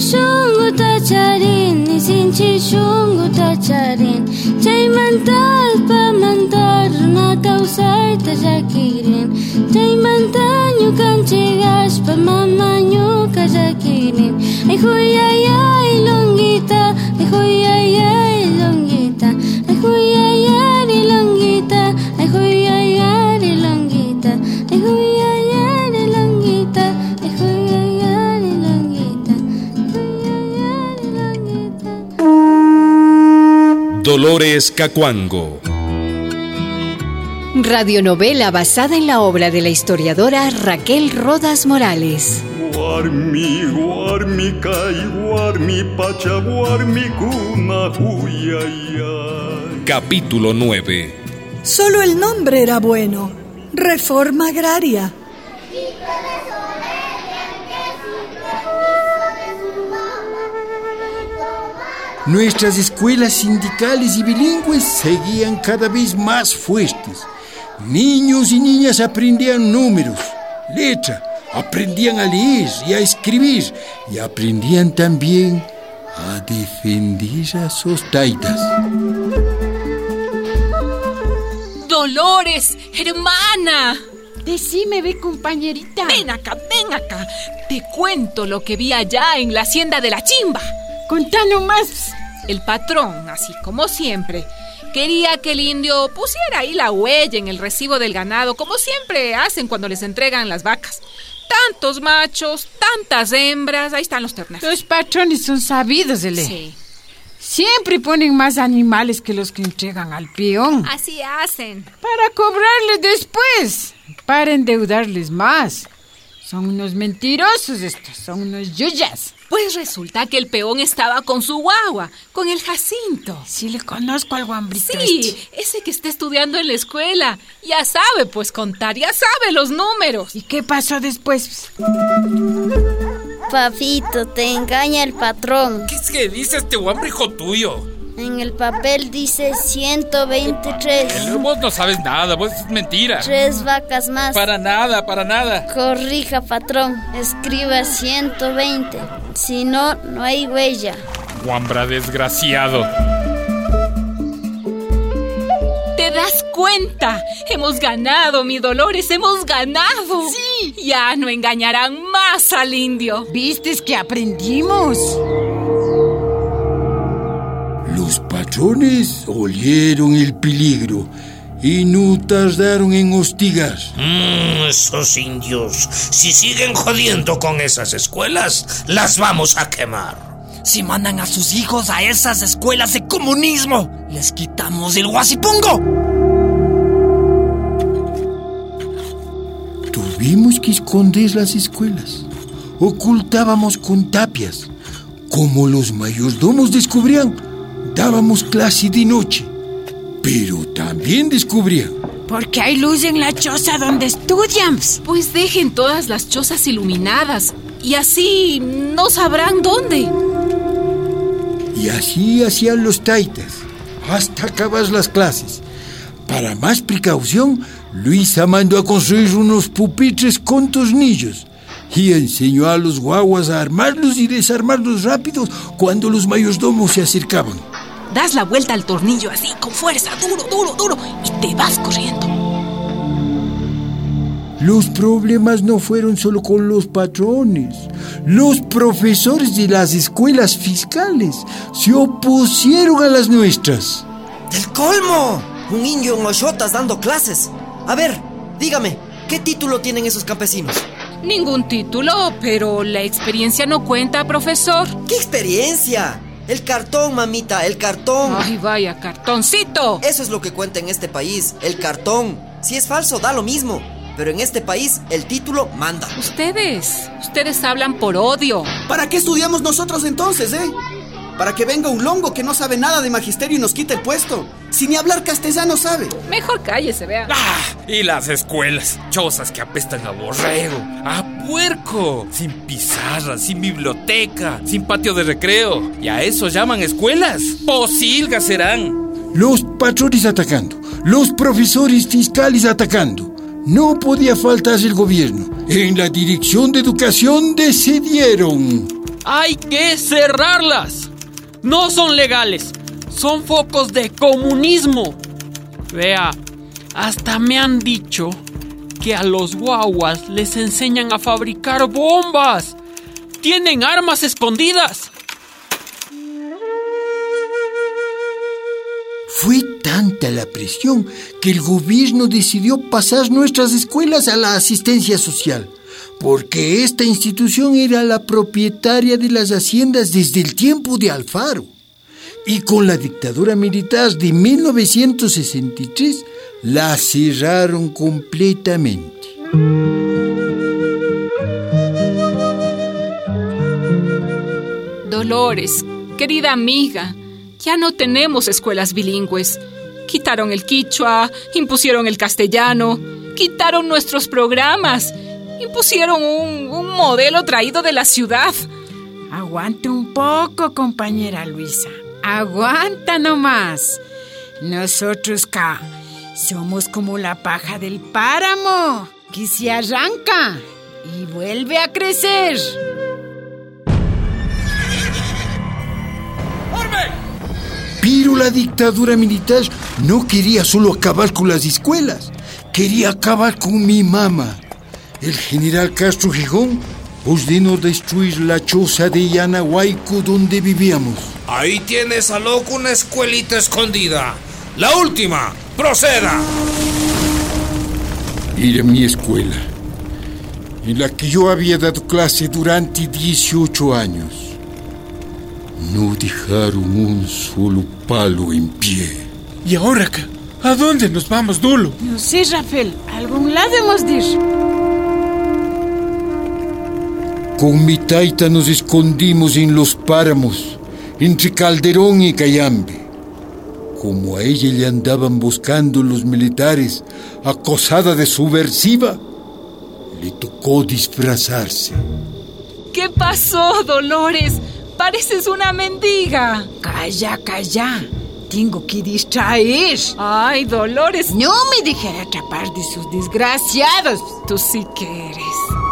sungguh terjaring Ni sinci sungguh terjaring Cai mantar pemantar Na kau say terjakirin Cai mantar nyukan pa mama nyuka jakirin Ai huyaya Dolores Cacuango. Radionovela basada en la obra de la historiadora Raquel Rodas Morales. Capítulo 9. Solo el nombre era bueno. Reforma agraria. Nuestras escuelas sindicales y bilingües seguían cada vez más fuertes. Niños y niñas aprendían números, letra, aprendían a leer y a escribir y aprendían también a defender a sus taitas. Dolores, hermana. Decime, ve, compañerita. Ven acá, ven acá. Te cuento lo que vi allá en la hacienda de la chimba. Contanos más. El patrón, así como siempre, quería que el indio pusiera ahí la huella en el recibo del ganado, como siempre hacen cuando les entregan las vacas. Tantos machos, tantas hembras, ahí están los terneros. Los patrones son sabidos de ley. Sí, Siempre ponen más animales que los que entregan al peón. así hacen. Para cobrarles después. Para endeudarles más. Son unos mentirosos estos, son unos yuyas. Pues resulta que el peón estaba con su guagua, con el Jacinto. Sí le conozco al guambrito Sí, este. ese que está estudiando en la escuela. Ya sabe, pues contar, ya sabe los números. ¿Y qué pasó después? Papito, te engaña el patrón. ¿Qué es que dice este hombre hijo tuyo? En el papel dice 123. Vos no sabes nada, vos es mentira. Tres vacas más. Para nada, para nada. Corrija, patrón. Escriba 120. Si no, no hay huella. Guambra desgraciado. ¿Te das cuenta? Hemos ganado, mi Dolores, hemos ganado. Sí. Ya no engañarán más al indio. ¿Vistes que aprendimos? Patrones olieron el peligro y no tardaron en hostigar. Mm, esos indios, si siguen jodiendo con esas escuelas, las vamos a quemar. Si mandan a sus hijos a esas escuelas de comunismo, les quitamos el guasipungo. Tuvimos que esconder las escuelas. Ocultábamos con tapias. Como los mayordomos descubrían, dábamos clase de noche. Pero también descubrían. Porque hay luz en la choza donde estudian. Pues dejen todas las chozas iluminadas y así no sabrán dónde. Y así hacían los taitas, hasta acabar las clases. Para más precaución, Luisa mandó a construir unos pupitres con tornillos y enseñó a los guaguas a armarlos y desarmarlos rápidos cuando los mayordomos se acercaban. Das la vuelta al tornillo así, con fuerza, duro, duro, duro, y te vas corriendo. Los problemas no fueron solo con los patrones. Los profesores de las escuelas fiscales se opusieron a las nuestras. ¡Del colmo! Un indio en Ochotas dando clases. A ver, dígame, ¿qué título tienen esos campesinos? Ningún título, pero la experiencia no cuenta, profesor. ¿Qué experiencia? El cartón, mamita, el cartón. Ay, vaya, cartoncito. Eso es lo que cuenta en este país, el cartón. Si es falso, da lo mismo. Pero en este país, el título manda. Ustedes, ustedes hablan por odio. ¿Para qué estudiamos nosotros entonces, eh? Para que venga un longo que no sabe nada de magisterio y nos quite el puesto. Si ni hablar castellano sabe. Mejor cállese, vea. Ah, y las escuelas, chozas que apestan a borrego, a puerco, sin pizarra, sin biblioteca, sin patio de recreo. Y a eso llaman escuelas. Posilgas serán. Los patrones atacando, los profesores fiscales atacando. No podía faltar el gobierno. En la dirección de educación decidieron. Hay que cerrarlas. No son legales. Son focos de comunismo. Vea, hasta me han dicho que a los guaguas les enseñan a fabricar bombas. Tienen armas escondidas. Fue tanta la presión que el gobierno decidió pasar nuestras escuelas a la asistencia social, porque esta institución era la propietaria de las haciendas desde el tiempo de Alfaro. Y con la dictadura militar de 1963 la cerraron completamente. Dolores, querida amiga, ya no tenemos escuelas bilingües. Quitaron el quichua, impusieron el castellano, quitaron nuestros programas, impusieron un, un modelo traído de la ciudad. Aguante un poco, compañera Luisa. Aguanta nomás. Nosotros acá somos como la paja del páramo, que se arranca y vuelve a crecer. Pero la dictadura militar no quería solo acabar con las escuelas, quería acabar con mi mamá. El general Castro Gijón ordenó destruir la choza de Yanahuayco donde vivíamos. Ahí tienes a loco una escuelita escondida. La última, proceda. Era mi escuela, en la que yo había dado clase durante 18 años. No dejaron un solo palo en pie. ¿Y ahora acá? ¿A dónde nos vamos, Dulo? No sé, Rafael. A algún lado hemos de ir. Con mi taita nos escondimos en los páramos, entre Calderón y Cayambe. Como a ella le andaban buscando los militares, acosada de subversiva, le tocó disfrazarse. ¿Qué pasó, Dolores? Pareces una mendiga. Calla, calla. Tengo que distraer. Ay, Dolores. No me dejaré atrapar de sus desgraciados. Tú sí que eres.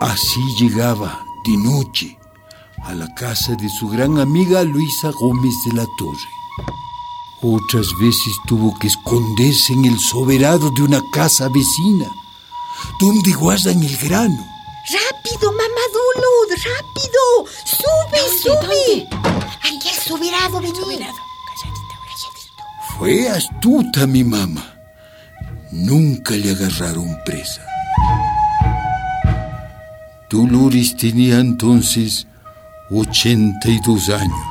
Así llegaba, de noche, a la casa de su gran amiga Luisa Gómez de la Torre. Otras veces tuvo que esconderse en el soberado de una casa vecina, donde guardan el grano. ¡Rápido, mamá Dulud! ¡Rápido! ¡Sube, sube! Ahí el soberado, vení. Calladita, calladito. Fue astuta mi mamá. Nunca le agarraron presa. Dolores tenía entonces 82 años.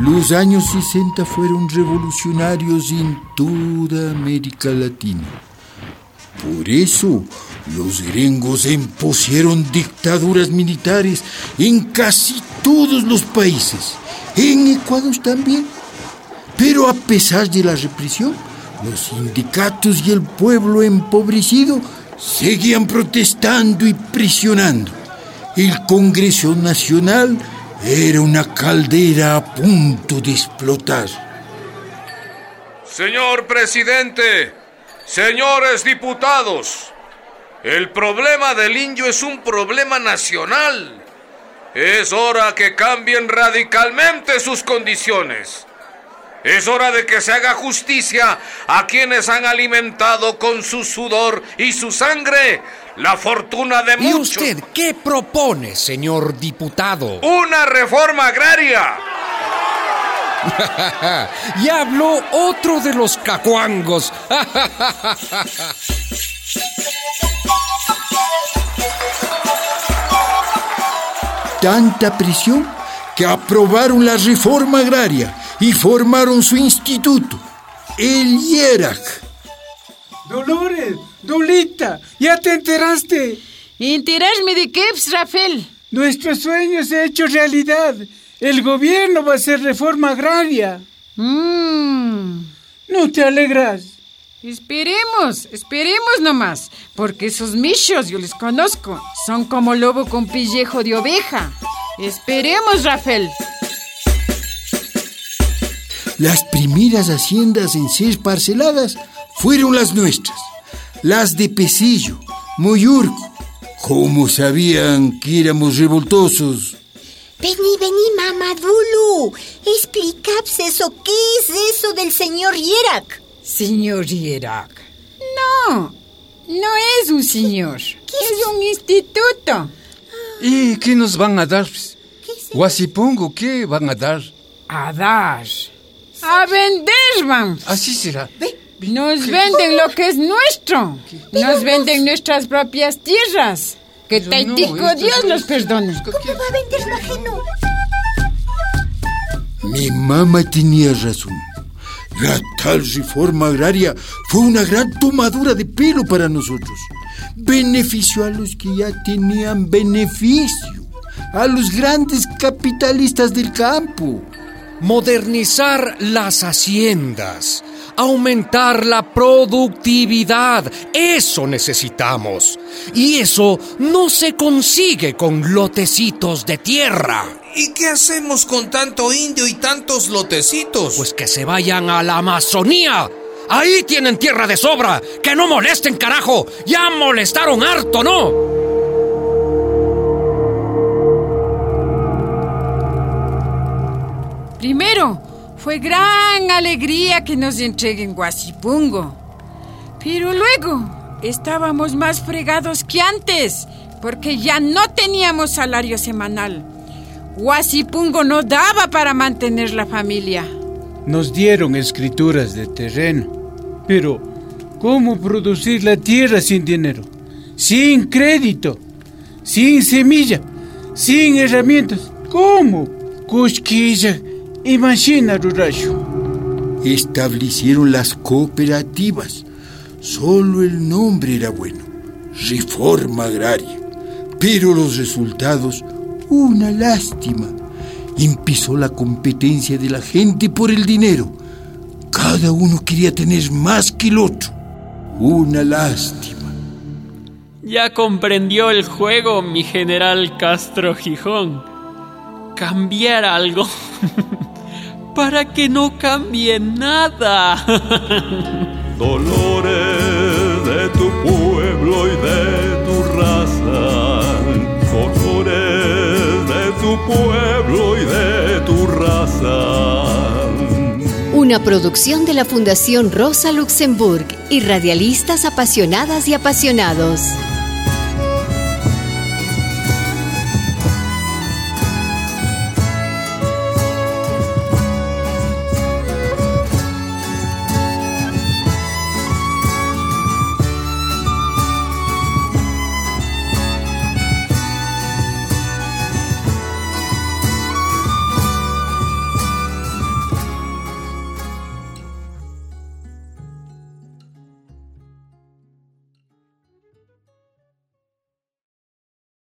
Los años 60 fueron revolucionarios en toda América Latina. Por eso los gringos impusieron dictaduras militares en casi todos los países, en Ecuador también. Pero a pesar de la represión, los sindicatos y el pueblo empobrecido seguían protestando y presionando. El Congreso Nacional era una caldera a punto de explotar. Señor presidente, señores diputados, el problema del indio es un problema nacional. Es hora que cambien radicalmente sus condiciones. Es hora de que se haga justicia a quienes han alimentado con su sudor y su sangre la fortuna de ¿Y muchos. usted qué propone, señor diputado? Una reforma agraria. ya habló otro de los cacuangos. Tanta presión que aprobaron la reforma agraria y formaron su instituto, el IERAC. Dolores, Dolita, ¿ya te enteraste? ¿Enterarme de qué, Rafael? Nuestro sueño se ha hecho realidad. El gobierno va a hacer reforma agraria. Mm. ¿No te alegras? Esperemos, esperemos nomás, porque esos michos yo les conozco. Son como lobo con pillejo de oveja. Esperemos, Rafael. Las primeras haciendas en ser parceladas fueron las nuestras, las de Pesillo, Muyurco. ¿Cómo sabían que éramos revoltosos? Vení, vení, mamadulu. Explícapse eso. ¿Qué es eso del señor Yerak? Señor Yerak. No, no es un señor. es? un instituto. ¿Y qué nos van a dar? Guasipongo, ¿qué van a dar? A dar. A vender, vamos. Así será. Nos venden lo que es nuestro. Nos venden nuestras propias tierras. Que Taitico Dios los perdone. ¿Cómo va a vender lo ajeno? Mi mamá tenía razón. La tal reforma agraria fue una gran tomadura de pelo para nosotros. Benefició a los que ya tenían beneficio, a los grandes capitalistas del campo. Modernizar las haciendas, aumentar la productividad. Eso necesitamos. Y eso no se consigue con lotecitos de tierra. ¿Y qué hacemos con tanto indio y tantos lotecitos? Pues que se vayan a la Amazonía. Ahí tienen tierra de sobra. Que no molesten, carajo. Ya molestaron harto, ¿no? Primero, fue gran alegría que nos entreguen Guasipungo. Pero luego estábamos más fregados que antes, porque ya no teníamos salario semanal. Guasipungo no daba para mantener la familia. Nos dieron escrituras de terreno, pero ¿cómo producir la tierra sin dinero? Sin crédito, sin semilla, sin herramientas. ¿Cómo? Cosquilla Imagina, Ruracho. Establecieron las cooperativas. Solo el nombre era bueno. Reforma agraria. Pero los resultados, una lástima. Impisó la competencia de la gente por el dinero. Cada uno quería tener más que el otro. Una lástima. Ya comprendió el juego, mi general Castro Gijón. Cambiar algo. para que no cambie nada. Dolores de tu pueblo y de tu raza. Dolores de tu pueblo y de tu raza. Una producción de la Fundación Rosa Luxemburg y radialistas apasionadas y apasionados.